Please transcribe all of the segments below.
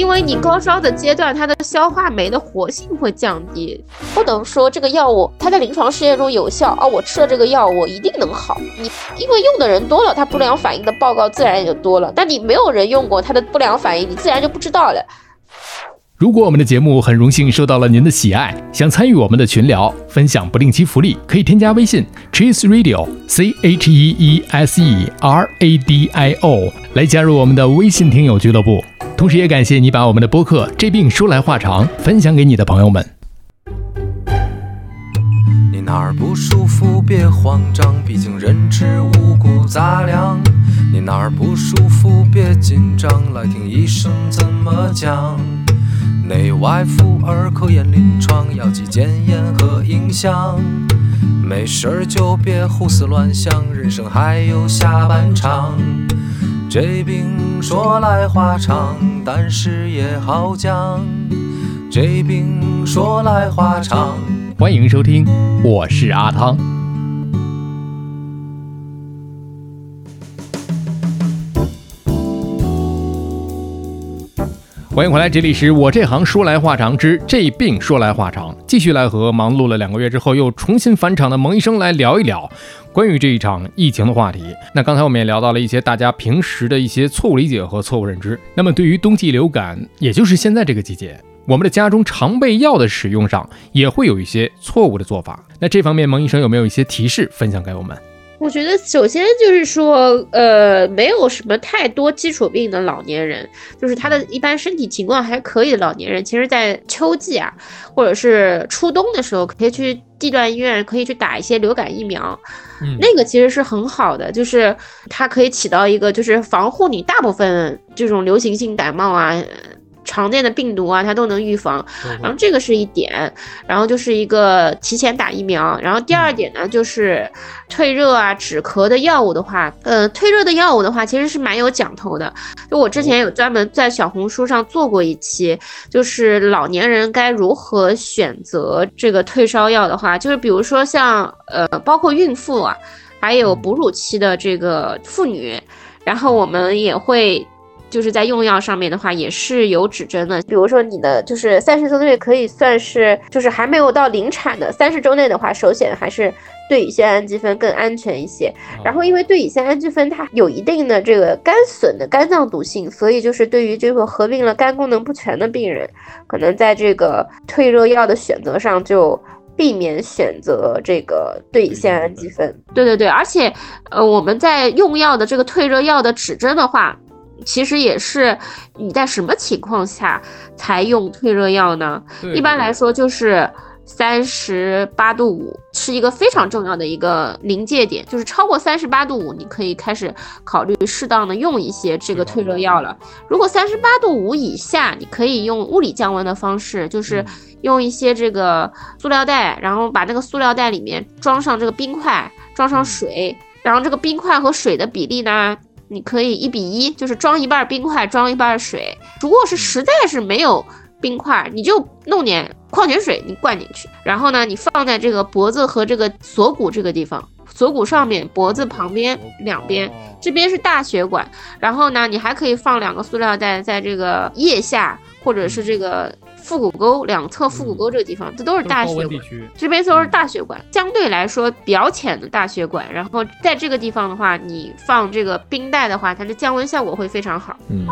因为你高烧的阶段，它的消化酶的活性会降低，不能说这个药物它在临床试验中有效啊，我吃了这个药我一定能好。你因为用的人多了，它不良反应的报告自然也就多了。但你没有人用过它的不良反应，你自然就不知道了。如果我们的节目很荣幸受到了您的喜爱，想参与我们的群聊，分享不定期福利，可以添加微信 cheese radio c h e e s e r a d i o 来加入我们的微信听友俱乐部。同时也感谢你把我们的播客《这病说来话长》分享给你的朋友们。你哪儿不舒服别慌张，毕竟人吃五谷杂粮。你哪儿不舒服别紧张，来听医生怎么讲。内外妇儿科研临床，药剂检验和影像。没事儿就别胡思乱想，人生还有下半场。这病说来话长，但是也好讲。这病说来话长。欢迎收听，我是阿汤。欢迎回来，这里是我这行说来话长之这病说来话长，继续来和忙碌了两个月之后又重新返场的蒙医生来聊一聊关于这一场疫情的话题。那刚才我们也聊到了一些大家平时的一些错误理解和错误认知。那么对于冬季流感，也就是现在这个季节，我们的家中常备药的使用上也会有一些错误的做法。那这方面蒙医生有没有一些提示分享给我们？我觉得首先就是说，呃，没有什么太多基础病的老年人，就是他的一般身体情况还可以的老年人，其实，在秋季啊，或者是初冬的时候，可以去地段医院，可以去打一些流感疫苗，那个其实是很好的，就是它可以起到一个就是防护你大部分这种流行性感冒啊。常见的病毒啊，它都能预防，然后这个是一点，然后就是一个提前打疫苗，然后第二点呢，就是退热啊、止咳的药物的话，呃，退热的药物的话，其实是蛮有讲头的。就我之前有专门在小红书上做过一期，就是老年人该如何选择这个退烧药的话，就是比如说像呃，包括孕妇啊，还有哺乳期的这个妇女，然后我们也会。就是在用药上面的话，也是有指针的。比如说你的就是三十周内可以算是就是还没有到临产的三十周内的话，首选还是对乙酰氨基酚更安全一些。然后因为对乙酰氨基酚它有一定的这个肝损的肝脏毒性，所以就是对于这个合并了肝功能不全的病人，可能在这个退热药的选择上就避免选择这个对乙酰氨基酚。对对对，而且呃我们在用药的这个退热药的指针的话。其实也是你在什么情况下才用退热药呢？一般来说就是三十八度五是一个非常重要的一个临界点，就是超过三十八度五，你可以开始考虑适当的用一些这个退热药了。如果三十八度五以下，你可以用物理降温的方式，就是用一些这个塑料袋，然后把那个塑料袋里面装上这个冰块，装上水，然后这个冰块和水的比例呢？你可以一比一，就是装一半冰块，装一半水。如果是实在是没有冰块，你就弄点矿泉水，你灌进去。然后呢，你放在这个脖子和这个锁骨这个地方，锁骨上面、脖子旁边两边，这边是大血管。然后呢，你还可以放两个塑料袋在这个腋下，或者是这个。腹股沟两侧腹股沟这个地方，这都是大血管，这边都是大血管，相对来说比较浅的大血管。然后在这个地方的话，你放这个冰袋的话，它的降温效果会非常好。嗯，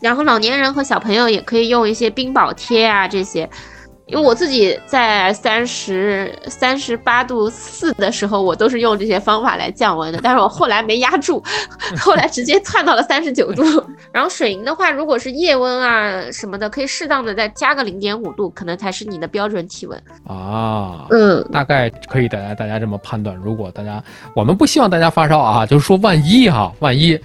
然后老年人和小朋友也可以用一些冰宝贴啊这些。因为我自己在三十三十八度四的时候，我都是用这些方法来降温的，但是我后来没压住，后来直接窜到了三十九度。然后水银的话，如果是夜温啊什么的，可以适当的再加个零点五度，可能才是你的标准体温啊。嗯，大概可以大家大家这么判断。如果大家我们不希望大家发烧啊，就是说万一哈，万一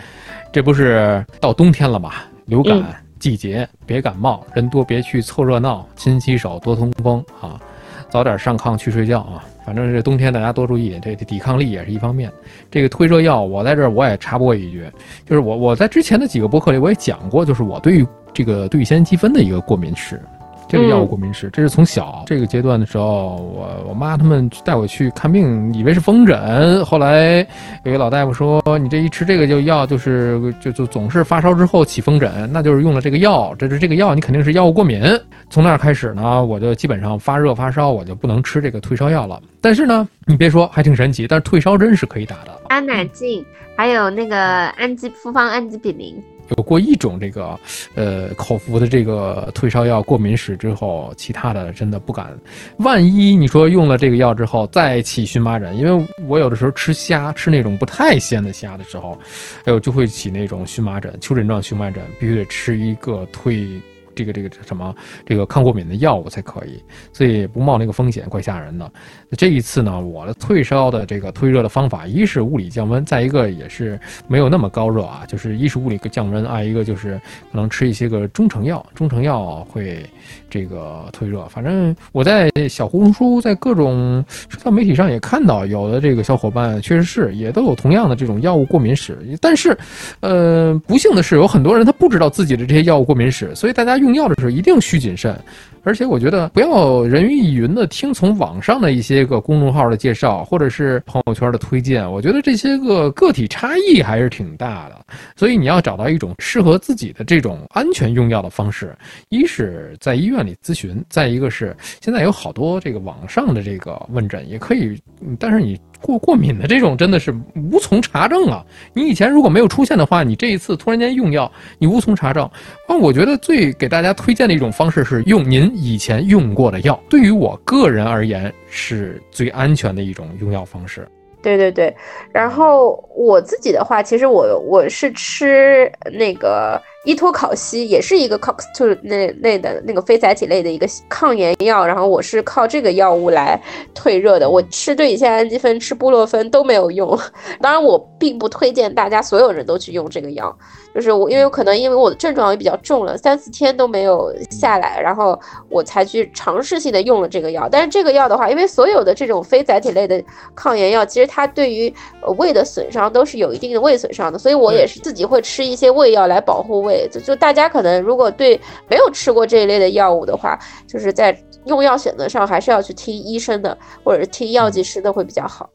这不是到冬天了嘛，流感。季节别感冒，人多别去凑热闹，勤洗手，多通风啊，早点上炕去睡觉啊。反正这冬天大家多注意，这抵抗力也是一方面。这个退热药，我在这儿我也插播一句，就是我我在之前的几个博客里我也讲过，就是我对于这个对乙酰氨基酚的一个过敏史，这个药物过敏史，这是从小这个阶段的时候，我我妈他们带我去看病，以为是风疹，后来有个老大夫说，你这一吃这个就药，就是就就总是发烧之后起风疹，那就是用了这个药，这是这个药你肯定是药物过敏。从那儿开始呢，我就基本上发热发烧，我就不能吃这个退烧药了。但是呢，你别说，还挺神奇，但是退烧针是可以打的，安乃近，还有那个氨基复方氨基比林。有过一种这个，呃，口服的这个退烧药过敏史之后，其他的真的不敢。万一你说用了这个药之后再起荨麻疹，因为我有的时候吃虾，吃那种不太鲜的虾的时候，哎呦就会起那种荨麻疹、丘疹状荨麻疹，必须得吃一个退。这个这个什么这个抗过敏的药物才可以，所以不冒那个风险，怪吓人的。那这一次呢，我的退烧的这个退热的方法，一是物理降温，再一个也是没有那么高热啊，就是一是物理降温，二一个就是可能吃一些个中成药，中成药会这个退热。反正我在小红书，在各种社交媒体上也看到有的这个小伙伴确实是也都有同样的这种药物过敏史，但是，呃，不幸的是有很多人他不知道自己的这些药物过敏史，所以大家用药的时候一定需谨慎。而且我觉得不要人云亦云的听从网上的一些个公众号的介绍，或者是朋友圈的推荐。我觉得这些个个体差异还是挺大的，所以你要找到一种适合自己的这种安全用药的方式。一是在医院里咨询，再一个是现在有好多这个网上的这个问诊也可以，但是你。过过敏的这种真的是无从查证啊！你以前如果没有出现的话，你这一次突然间用药，你无从查证。那，我觉得最给大家推荐的一种方式是用您以前用过的药，对于我个人而言是最安全的一种用药方式。对对对，然后我自己的话，其实我我是吃那个。依托考西也是一个 COX-2 那类的那个非甾体类的一个抗炎药，然后我是靠这个药物来退热的。我吃对乙酰氨基酚、吃布洛芬都没有用。当然，我并不推荐大家所有人都去用这个药，就是我因为可能因为我的症状也比较重了，三四天都没有下来，然后我才去尝试性的用了这个药。但是这个药的话，因为所有的这种非甾体类的抗炎药，其实它对于胃的损伤都是有一定的胃损伤的，所以我也是自己会吃一些胃药来保护胃。就就大家可能如果对没有吃过这一类的药物的话，就是在用药选择上还是要去听医生的，或者是听药剂师的会比较好。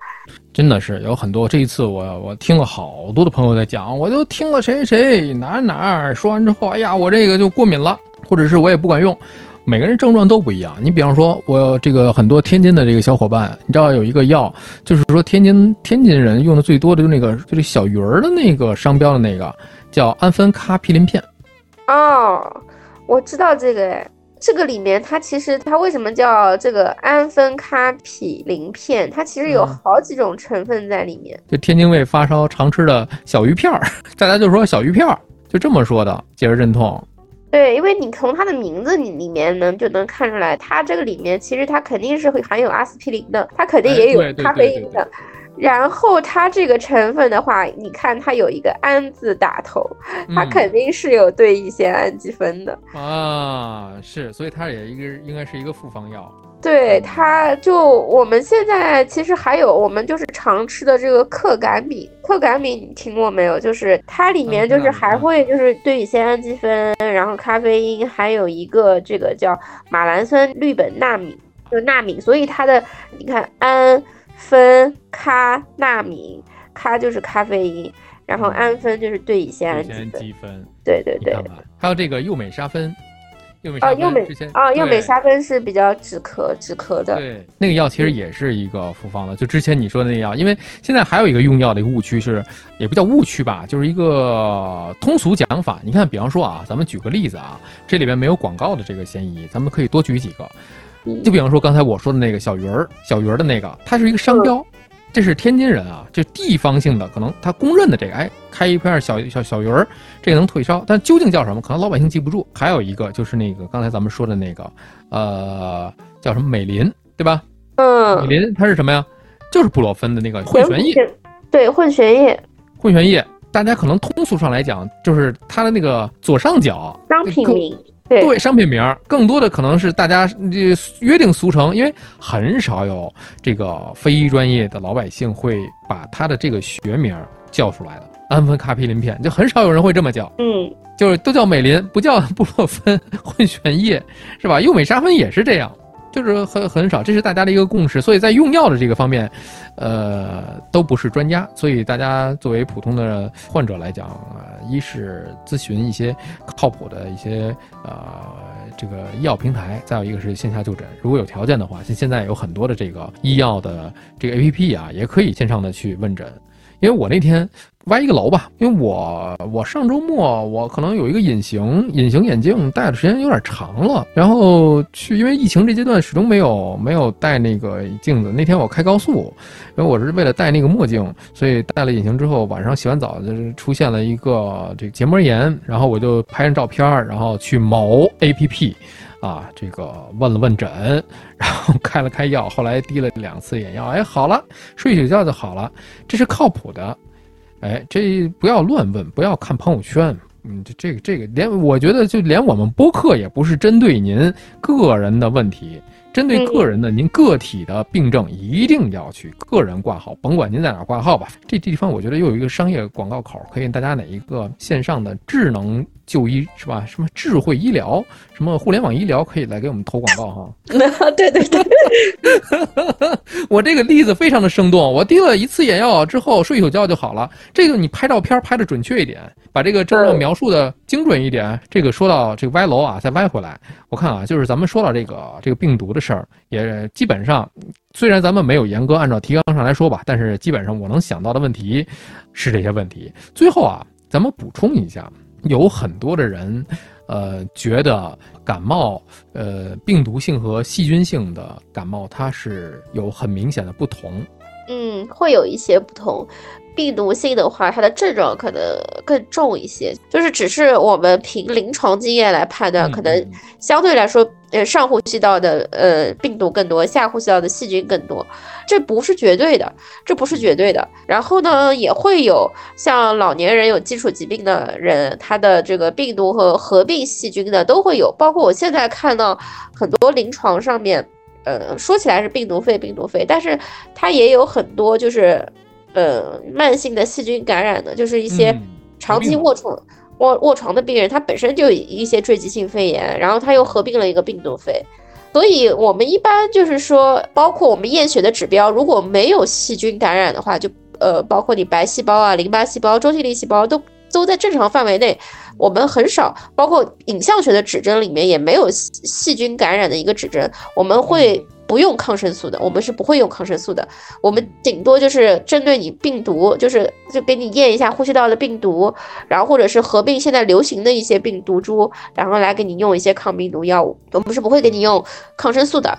真的是有很多，这一次我我听了好多的朋友在讲，我就听了谁谁哪哪说完之后，哎呀，我这个就过敏了，或者是我也不管用。每个人症状都不一样。你比方说，我这个很多天津的这个小伙伴，你知道有一个药，就是说天津天津人用的最多的就那个就是小鱼儿的那个商标的那个。叫氨酚咖匹林片，哦，我知道这个哎，这个里面它其实它为什么叫这个氨酚咖匹林片？它其实有好几种成分在里面。就天津卫发烧常吃的小鱼片儿，大家就说小鱼片儿，就这么说的，解热镇痛。对，因为你从它的名字里里面能就能看出来，它这个里面其实它肯定是会含有阿司匹林的，它肯定也有咖啡因的。然后它这个成分的话，你看它有一个“氨”字打头，它肯定是有对乙酰氨基酚的啊，是，所以它也一个应该是一个复方药。对，它就我们现在其实还有我们就是常吃的这个克感敏，克感敏你听过没有？就是它里面就是还会就是对乙酰氨基酚，然后咖啡因，还有一个这个叫马兰酸氯苯那敏，就纳敏，所以它的你看氨。酚、咖、纳敏，咖就是咖啡因，然后氨酚就是对乙酰氨基酚。对对对，还有这个右美沙芬，右美啊右美啊右美沙芬是比较止咳止咳的。对，那个药其实也是一个复方的，就之前你说的那个药，因为现在还有一个用药的一个误区是，也不叫误区吧，就是一个通俗讲法。你看，比方说啊，咱们举个例子啊，这里边没有广告的这个嫌疑，咱们可以多举几个。就比方说刚才我说的那个小鱼儿，小鱼儿的那个，它是一个商标，这是天津人啊，这地方性的，可能他公认的这个，哎，开一片小小小鱼儿，这个能退烧，但究竟叫什么，可能老百姓记不住。还有一个就是那个刚才咱们说的那个，呃，叫什么美林，对吧？嗯，美林它是什么呀？就是布洛芬的那个混悬液，对，混悬液，混悬液，大家可能通俗上来讲，就是它的那个左上角商品名。对商品名，更多的可能是大家这约定俗成，因为很少有这个非专业的老百姓会把他的这个学名叫出来的。氨酚卡皮林片，就很少有人会这么叫，嗯，就是都叫美林，不叫布洛芬混悬液，是吧？右美沙芬也是这样，就是很很少，这是大家的一个共识。所以在用药的这个方面，呃，都不是专家，所以大家作为普通的患者来讲，呃，一是咨询一些靠谱的一些呃这个医药平台，再有一个是线下就诊。如果有条件的话，像现在有很多的这个医药的这个 APP 啊，也可以线上的去问诊。因为我那天歪一个楼吧，因为我我上周末我可能有一个隐形隐形眼镜戴的时间有点长了，然后去因为疫情这阶段始终没有没有戴那个镜子。那天我开高速，因为我是为了戴那个墨镜，所以戴了隐形之后，晚上洗完澡就是出现了一个这个结膜炎，然后我就拍张照片，然后去某 APP。啊，这个问了问诊，然后开了开药，后来滴了两次眼药，哎，好了，睡一宿觉就好了，这是靠谱的，哎，这不要乱问，不要看朋友圈，嗯，这这个这个连我觉得就连我们播客也不是针对您个人的问题，针对个人的您个体的病症一定要去个人挂号，甭管您在哪挂号吧。这地方我觉得又有一个商业广告口，可以大家哪一个线上的智能。就医是吧？什么智慧医疗，什么互联网医疗，可以来给我们投广告哈。对 对对，我这个例子非常的生动。我滴了一次眼药之后，睡一宿觉就好了。这个你拍照片拍的准确一点，把这个症状描述的精准一点。这个说到这个歪楼啊，再歪回来，我看啊，就是咱们说到这个这个病毒的事儿，也基本上，虽然咱们没有严格按照提纲上来说吧，但是基本上我能想到的问题是这些问题。最后啊，咱们补充一下。有很多的人，呃，觉得感冒，呃，病毒性和细菌性的感冒，它是有很明显的不同。嗯，会有一些不同。病毒性的话，它的症状可能更重一些，就是只是我们凭临床经验来判断，可能相对来说，呃，上呼吸道的呃病毒更多，下呼吸道的细菌更多，这不是绝对的，这不是绝对的。然后呢，也会有像老年人有基础疾病的人，他的这个病毒和合并细菌的都会有，包括我现在看到很多临床上面，呃，说起来是病毒肺，病毒肺，但是它也有很多就是。呃，慢性的细菌感染的，就是一些长期卧床卧卧床的病人，他本身就有一些坠积性肺炎，然后他又合并了一个病毒肺，所以我们一般就是说，包括我们验血的指标，如果没有细菌感染的话，就呃，包括你白细胞啊、淋巴细胞、周体粒细胞都都在正常范围内，我们很少，包括影像学的指针里面也没有细菌感染的一个指针，我们会。不用抗生素的，我们是不会用抗生素的。我们顶多就是针对你病毒，就是就给你验一下呼吸道的病毒，然后或者是合并现在流行的一些病毒株，然后来给你用一些抗病毒药物。我们是不会给你用抗生素的。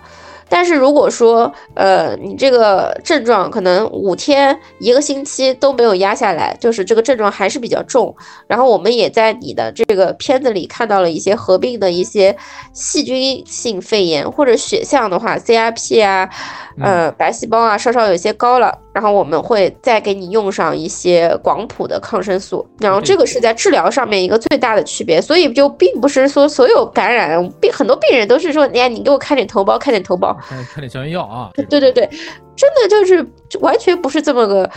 但是如果说，呃，你这个症状可能五天、一个星期都没有压下来，就是这个症状还是比较重。然后我们也在你的这个片子里看到了一些合并的一些细菌性肺炎或者血象的话，CRP 啊，呃，白细胞啊，稍稍有些高了。然后我们会再给你用上一些广谱的抗生素，然后这个是在治疗上面一个最大的区别，所以就并不是说所有感染病很多病人都是说，哎，你给我开点头孢，开点头孢，开点消炎药啊。对对对，真的就是完全不是这么个。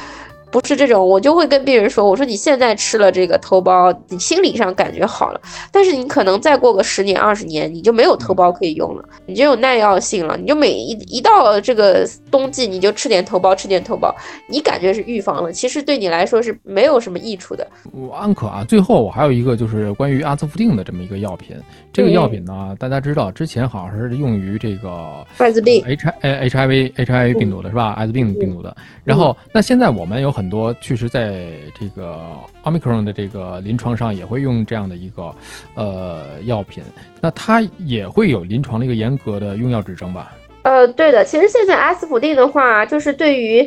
不是这种，我就会跟病人说，我说你现在吃了这个头孢，你心理上感觉好了，但是你可能再过个十年二十年，你就没有头孢可以用了，你就有耐药性了，你就每一一到这个冬季，你就吃点头孢，吃点头孢，你感觉是预防了，其实对你来说是没有什么益处的。我安可啊，最后我还有一个就是关于阿兹夫定的这么一个药品，这个药品呢，大家知道之前好像是用于这个艾滋病，H I H I V H I V 病毒的是吧？艾滋病病毒的，然后那现在我们有很很多确实在这个奥密克戎的这个临床上也会用这样的一个呃药品，那它也会有临床的一个严格的用药指征吧？呃，对的，其实现在阿司匹林的话，就是对于，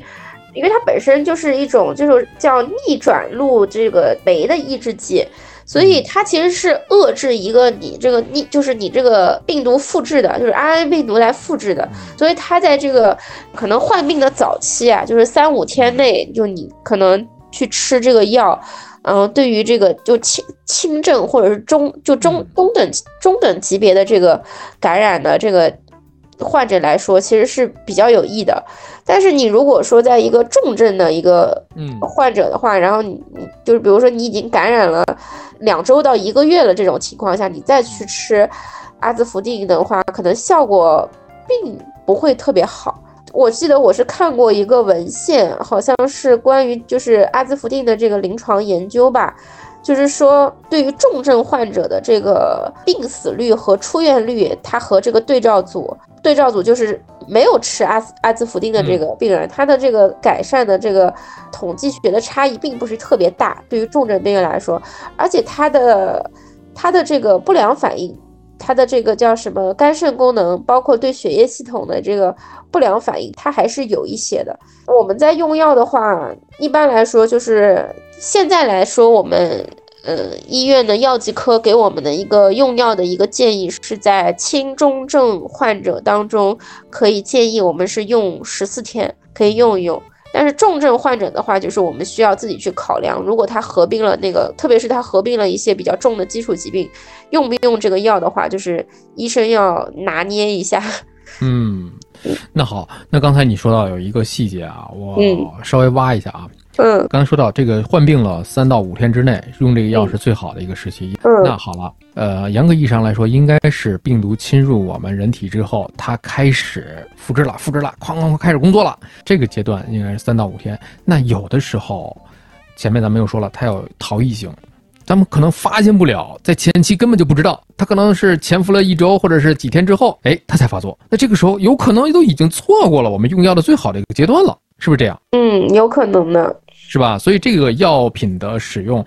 因为它本身就是一种就是叫逆转录这个酶的抑制剂。所以它其实是遏制一个你这个你就是你这个病毒复制的，就是 RNA 病毒来复制的。所以它在这个可能患病的早期啊，就是三五天内，就你可能去吃这个药，嗯，对于这个就轻轻症或者是中就中中等中等级别的这个感染的这个患者来说，其实是比较有益的。但是你如果说在一个重症的一个嗯患者的话，然后你你就是比如说你已经感染了两周到一个月了这种情况下，你再去吃阿兹福定的话，可能效果并不会特别好。我记得我是看过一个文献，好像是关于就是阿兹福定的这个临床研究吧，就是说对于重症患者的这个病死率和出院率，它和这个对照组，对照组就是没有吃阿斯阿兹福定的这个病人，他的这个改善的这个统计学的差异并不是特别大，对于重症病人来说，而且他的他的这个不良反应。他的这个叫什么肝肾功能，包括对血液系统的这个不良反应，它还是有一些的。我们在用药的话，一般来说就是现在来说，我们呃医院的药剂科给我们的一个用药的一个建议是在轻中症患者当中，可以建议我们是用十四天可以用一用。但是重症患者的话，就是我们需要自己去考量，如果他合并了那个，特别是他合并了一些比较重的基础疾病，用不用这个药的话，就是医生要拿捏一下。嗯，那好，那刚才你说到有一个细节啊，我嗯稍微挖一下啊。嗯刚才说到这个患病了三到五天之内用这个药是最好的一个时期。嗯那好了，呃，严格意义上来说，应该是病毒侵入我们人体之后，它开始复制了，复制了，哐哐哐开始工作了。这个阶段应该是三到五天。那有的时候，前面咱们又说了，它有逃逸性。咱们可能发现不了，在前期根本就不知道，它可能是潜伏了一周或者是几天之后，哎，它才发作。那这个时候有可能都已经错过了我们用药的最好的一个阶段了，是不是这样？嗯，有可能的。是吧？所以这个药品的使用，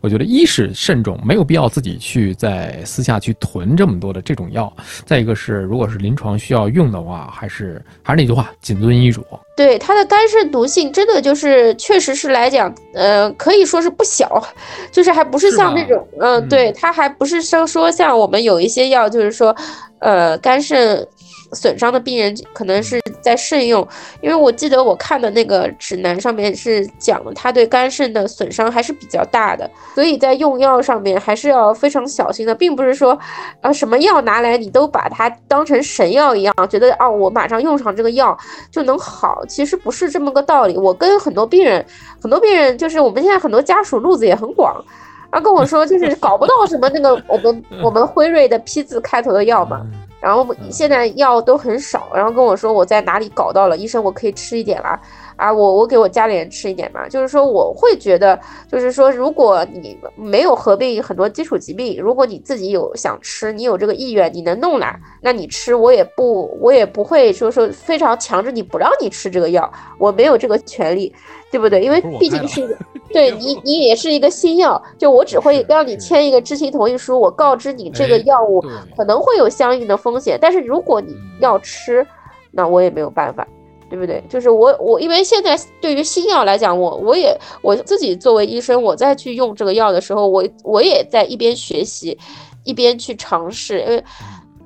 我觉得一是慎重，没有必要自己去在私下去囤这么多的这种药；再一个是，如果是临床需要用的话，还是还是那句话，谨遵医嘱。对它的肝肾毒性，真的就是确实是来讲，呃，可以说是不小，就是还不是像那种，嗯、嗯对，它还不是说说像我们有一些药，就是说，呃，肝肾损伤的病人可能是在慎用，因为我记得我看的那个指南上面是讲了，它对肝肾的损伤还是比较大的，所以在用药上面还是要非常小心的，并不是说，啊，什么药拿来你都把它当成神药一样，觉得啊，我马上用上这个药就能好，其实不是这么个道理。我跟很多病人，很多病人就是我们现在很多家属路子也很广。啊，跟我说就是搞不到什么那个我们 我们辉瑞的 P 字开头的药嘛，然后现在药都很少，然后跟我说我在哪里搞到了，医生我可以吃一点啦，啊，我我给我家里人吃一点嘛，就是说我会觉得，就是说如果你没有合并很多基础疾病，如果你自己有想吃，你有这个意愿，你能弄来，那你吃，我也不我也不会说说非常强制你不让你吃这个药，我没有这个权利，对不对？因为毕竟是一个。对你，你也是一个新药，就我只会让你签一个知情同意书，我告知你这个哎药物可能会有相应的风险，但是如果你要吃，那我也没有办法，对不对？就是我我因为现在对于新药来讲，我我也我自己作为医生，我在去用这个药的时候，我我也在一边学习，一边去尝试，因为。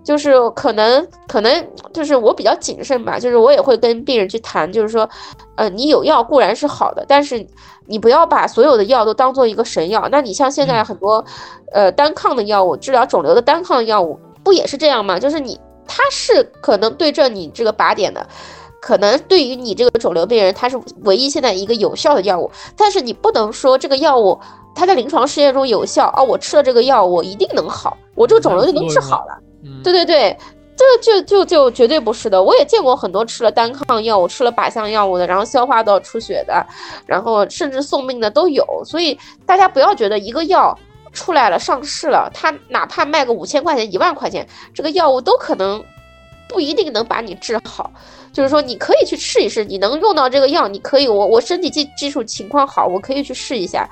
就是可能可能就是我比较谨慎吧，就是我也会跟病人去谈，就是说，呃，你有药固然是好的，但是你不要把所有的药都当做一个神药。那你像现在很多，呃，单抗的药物治疗肿瘤的单抗药物，不也是这样吗？就是你它是可能对症你这个靶点的，可能对于你这个肿瘤病人，它是唯一现在一个有效的药物，但是你不能说这个药物它在临床试验中有效哦，我吃了这个药我一定能好，我这个肿瘤就能治好了。对对对，这就就就绝对不是的。我也见过很多吃了单抗药物、吃了靶向药物的，然后消化道出血的，然后甚至送命的都有。所以大家不要觉得一个药出来了、上市了，它哪怕卖个五千块钱、一万块钱，这个药物都可能不一定能把你治好。就是说，你可以去试一试，你能用到这个药，你可以，我我身体基基础情况好，我可以去试一下，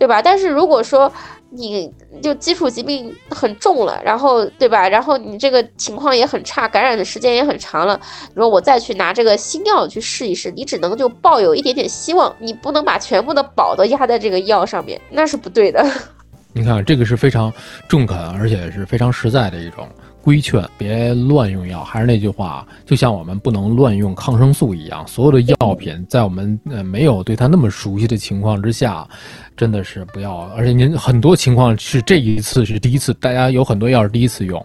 对吧？但是如果说你就基础疾病很重了，然后对吧？然后你这个情况也很差，感染的时间也很长了，你说我再去拿这个新药去试一试，你只能就抱有一点点希望，你不能把全部的宝都压在这个药上面，那是不对的。你看，这个是非常中肯，而且是非常实在的一种规劝，别乱用药。还是那句话，就像我们不能乱用抗生素一样，所有的药品在我们呃没有对它那么熟悉的情况之下，真的是不要。而且您很多情况是这一次是第一次，大家有很多药是第一次用。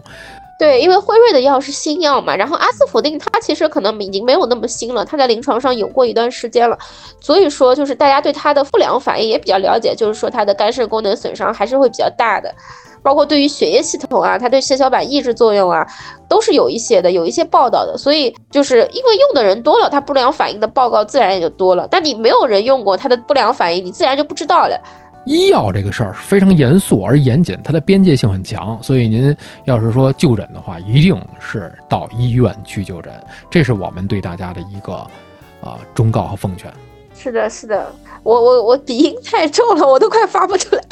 对，因为辉瑞的药是新药嘛，然后阿司匹林它其实可能已经没有那么新了，它在临床上有过一段时间了，所以说就是大家对它的不良反应也比较了解，就是说它的肝肾功能损伤还是会比较大的，包括对于血液系统啊，它对血小板抑制作用啊，都是有一些的，有一些报道的，所以就是因为用的人多了，它不良反应的报告自然也就多了，但你没有人用过它的不良反应，你自然就不知道了。医药这个事儿非常严肃而严谨，它的边界性很强，所以您要是说就诊的话，一定是到医院去就诊，这是我们对大家的一个啊忠告和奉劝。是的，是的，我我我鼻音太重了，我都快发不出来。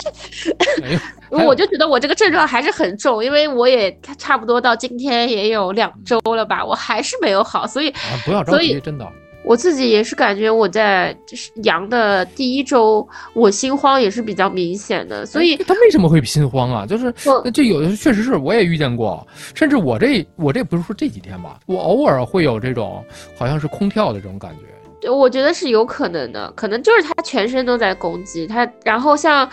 我就觉得我这个症状还是很重，因为我也差不多到今天也有两周了吧，我还是没有好，所以不要着急，真的。我自己也是感觉我在阳的第一周，我心慌也是比较明显的，所以他为什么会心慌啊？就是这有的确实是我也遇见过，甚至我这我这不是说这几天吧，我偶尔会有这种好像是空跳的这种感觉，我觉得是有可能的，可能就是他全身都在攻击他，然后像。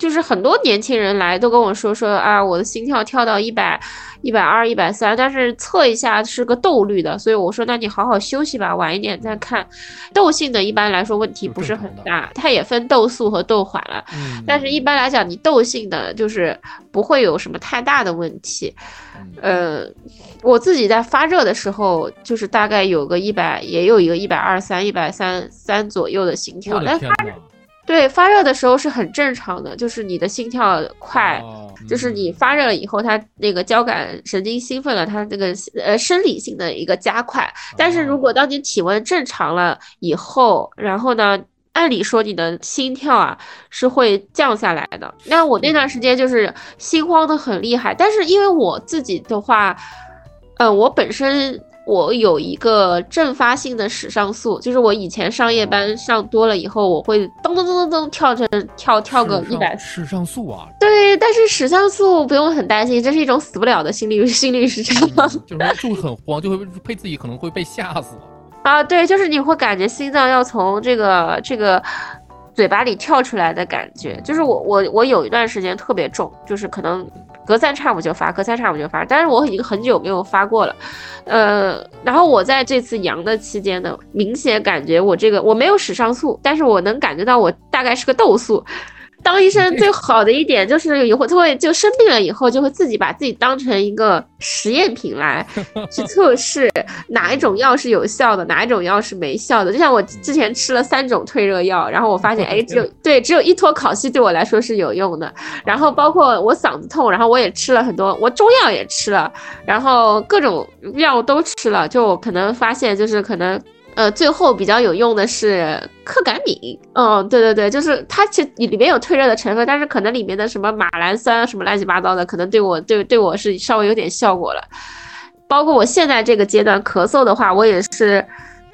就是很多年轻人来都跟我说说啊，我的心跳跳到一百、一百二、一百三，但是测一下是个窦率的，所以我说那你好好休息吧，晚一点再看。窦性的一般来说问题不是很大，它也分窦素和窦缓了，但是一般来讲你窦性的就是不会有什么太大的问题。呃，我自己在发热的时候就是大概有个一百，也有一个一百二三、一百三三左右的心跳，但发热。对，发热的时候是很正常的，就是你的心跳快，就是你发热了以后，它那个交感神经兴奋了，它这个呃生理性的一个加快。但是如果当你体温正常了以后，然后呢，按理说你的心跳啊是会降下来的。那我那段时间就是心慌的很厉害，但是因为我自己的话，呃，我本身。我有一个阵发性的室上素，就是我以前上夜班上多了以后，我会噔噔噔噔噔跳成跳跳个一百。室上素啊？对，但是室上素不用很担心，这是一种死不了的心理 心律失常。就是就会很慌，就会被自己可能会被吓死。啊，对，就是你会感觉心脏要从这个这个嘴巴里跳出来的感觉，就是我我我有一段时间特别重，就是可能。隔三差五就发，隔三差五就发，但是我已经很久没有发过了，呃，然后我在这次阳的期间呢，明显感觉我这个我没有使上素，但是我能感觉到我大概是个痘素。当医生最好的一点就是以后他会就生病了以后就会自己把自己当成一个实验品来 去测试哪一种药是有效的，哪一种药是没效的。就像我之前吃了三种退热药，然后我发现哎，只有 对只有一托考西对我来说是有用的。然后包括我嗓子痛，然后我也吃了很多，我中药也吃了，然后各种药都吃了，就可能发现就是可能。呃，最后比较有用的是克感敏，嗯，对对对，就是它其实里面有退热的成分，但是可能里面的什么马兰酸什么乱七八糟的，可能对我对对我是稍微有点效果了。包括我现在这个阶段咳嗽的话，我也是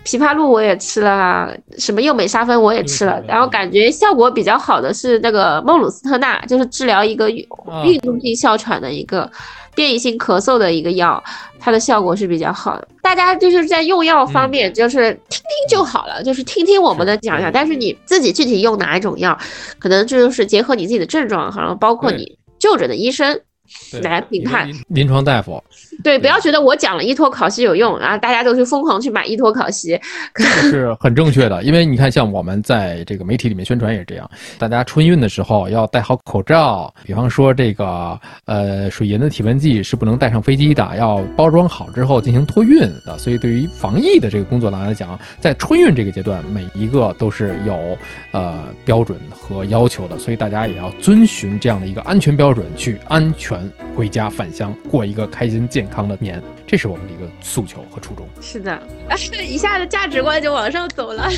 枇杷露我也吃了，什么右美沙芬我也吃了，然后感觉效果比较好的是那个孟鲁斯特钠，就是治疗一个运动性哮喘的一个。变异性咳嗽的一个药，它的效果是比较好的。大家就是在用药方面，就是听听就好了，就是听听我们的讲讲。但是你自己具体用哪一种药，可能这就是结合你自己的症状，然后包括你就诊的医生。来评判临床大夫，对，不要觉得我讲了依托考西有用，然后大家都去疯狂去买依托考西，这个是很正确的。因为你看，像我们在这个媒体里面宣传也是这样，大家春运的时候要戴好口罩。比方说这个呃水银的体温计是不能带上飞机的，要包装好之后进行托运的。所以对于防疫的这个工作来讲，在春运这个阶段，每一个都是有呃标准和要求的，所以大家也要遵循这样的一个安全标准去安全。回家返乡，过一个开心健康的年，这是我们的一个诉求和初衷。是的，一下子价值观就往上走了。